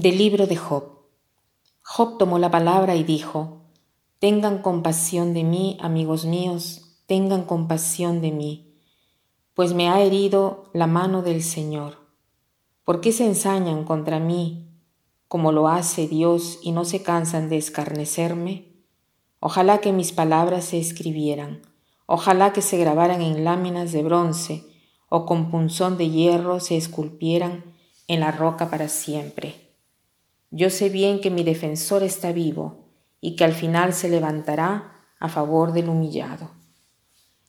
Del libro de Job. Job tomó la palabra y dijo, Tengan compasión de mí, amigos míos, tengan compasión de mí, pues me ha herido la mano del Señor. ¿Por qué se ensañan contra mí como lo hace Dios y no se cansan de escarnecerme? Ojalá que mis palabras se escribieran, ojalá que se grabaran en láminas de bronce o con punzón de hierro se esculpieran en la roca para siempre. Yo sé bien que mi defensor está vivo y que al final se levantará a favor del humillado.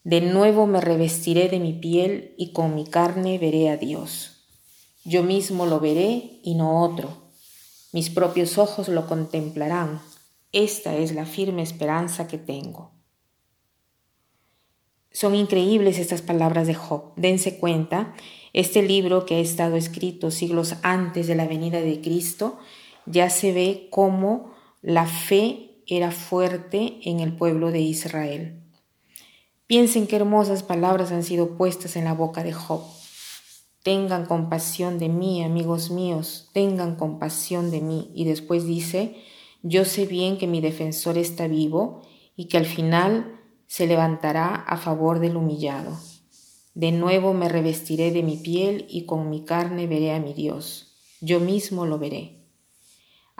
De nuevo me revestiré de mi piel y con mi carne veré a Dios. Yo mismo lo veré y no otro. Mis propios ojos lo contemplarán. Esta es la firme esperanza que tengo. Son increíbles estas palabras de Job. Dense cuenta, este libro que ha estado escrito siglos antes de la venida de Cristo ya se ve cómo la fe era fuerte en el pueblo de Israel. Piensen qué hermosas palabras han sido puestas en la boca de Job. Tengan compasión de mí, amigos míos, tengan compasión de mí. Y después dice, yo sé bien que mi defensor está vivo y que al final se levantará a favor del humillado. De nuevo me revestiré de mi piel y con mi carne veré a mi Dios. Yo mismo lo veré.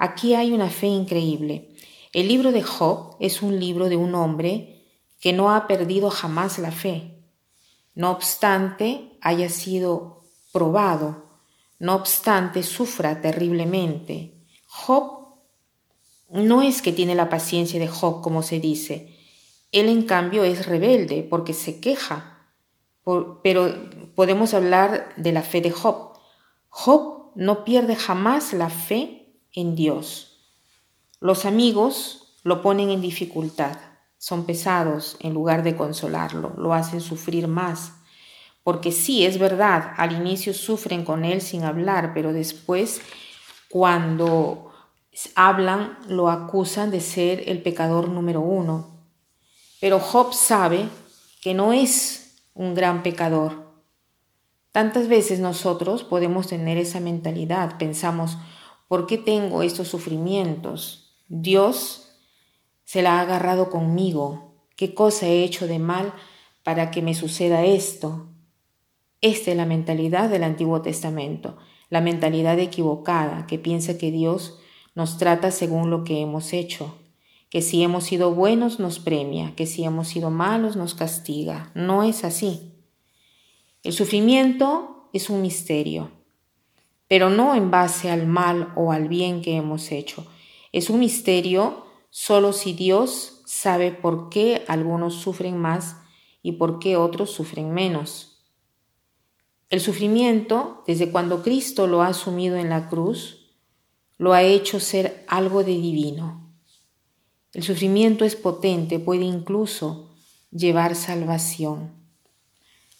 Aquí hay una fe increíble. El libro de Job es un libro de un hombre que no ha perdido jamás la fe. No obstante, haya sido probado, no obstante, sufra terriblemente. Job no es que tiene la paciencia de Job, como se dice. Él, en cambio, es rebelde porque se queja. pero podemos hablar de la fe de Job. Job no pierde jamás la fe en Dios. Los amigos lo ponen en dificultad, son pesados en lugar de consolarlo, lo hacen sufrir más. Porque sí, es verdad, al inicio sufren con él sin hablar, pero después, cuando hablan, lo acusan de ser el pecador número uno. Pero Job sabe que no es un gran pecador. Tantas veces nosotros podemos tener esa mentalidad, pensamos, ¿Por qué tengo estos sufrimientos? Dios se la ha agarrado conmigo. ¿Qué cosa he hecho de mal para que me suceda esto? Esta es la mentalidad del Antiguo Testamento, la mentalidad equivocada que piensa que Dios nos trata según lo que hemos hecho, que si hemos sido buenos nos premia, que si hemos sido malos nos castiga. No es así. El sufrimiento es un misterio pero no en base al mal o al bien que hemos hecho. Es un misterio solo si Dios sabe por qué algunos sufren más y por qué otros sufren menos. El sufrimiento, desde cuando Cristo lo ha asumido en la cruz, lo ha hecho ser algo de divino. El sufrimiento es potente, puede incluso llevar salvación.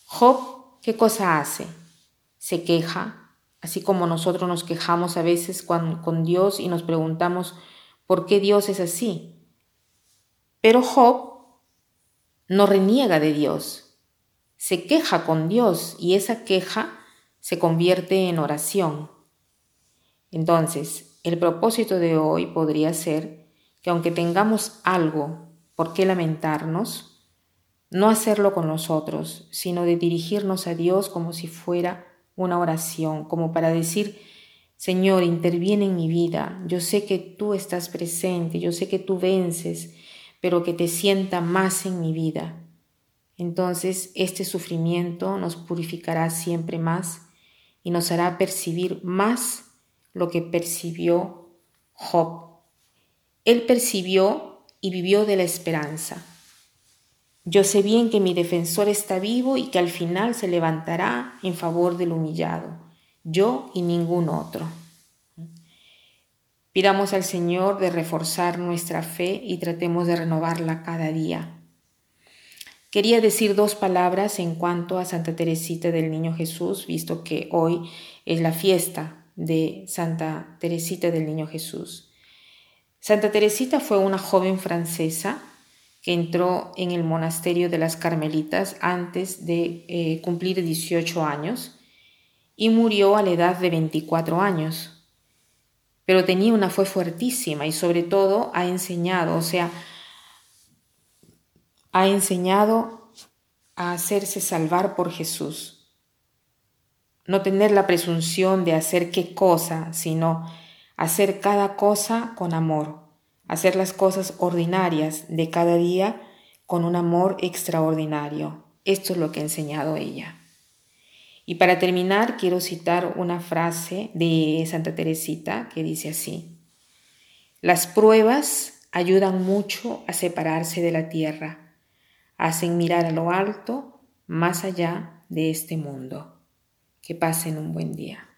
Job, ¿qué cosa hace? Se queja, Así como nosotros nos quejamos a veces con, Dios y nos preguntamos por qué Dios es así. Pero Job no reniega de Dios, se queja con Dios y esa queja se convierte en oración. Entonces, el propósito de hoy podría ser que aunque tengamos algo por qué lamentarnos, no hacerlo con nosotros, sino de dirigirnos a Dios como si fuera una oración, como para decir, Señor, interviene en mi vida, yo sé que tú estás presente, yo sé que tú vences, pero que te sienta más en mi vida. Entonces este sufrimiento nos purificará siempre más y nos hará percibir más lo que percibió Job. Él percibió y vivió de la esperanza. Yo sé bien que mi defensor está vivo y que al final se levantará en favor del humillado, yo y ningún otro. Pidamos al Señor de reforzar nuestra fe y tratemos de renovarla cada día. Quería decir dos palabras en cuanto a Santa Teresita del Niño Jesús, visto que hoy es la fiesta de Santa Teresita del Niño Jesús. Santa Teresita fue una joven francesa que entró en el monasterio de las Carmelitas antes de eh, cumplir 18 años y murió a la edad de 24 años. pero tenía una fe fuertísima y sobre todo ha enseñado, o sea, ha enseñado a hacerse salvar por Jesús. No tener la presunción de hacer qué cosa, sino hacer cada cosa con amor, hacer las cosas ordinarias de cada día con un amor extraordinario. Esto es lo que ha enseñado ella. Y para terminar, quiero citar una frase de Santa Teresita que dice así, las pruebas ayudan mucho a separarse de la tierra, hacen mirar a lo alto, más allá de este mundo. Que pasen un buen día.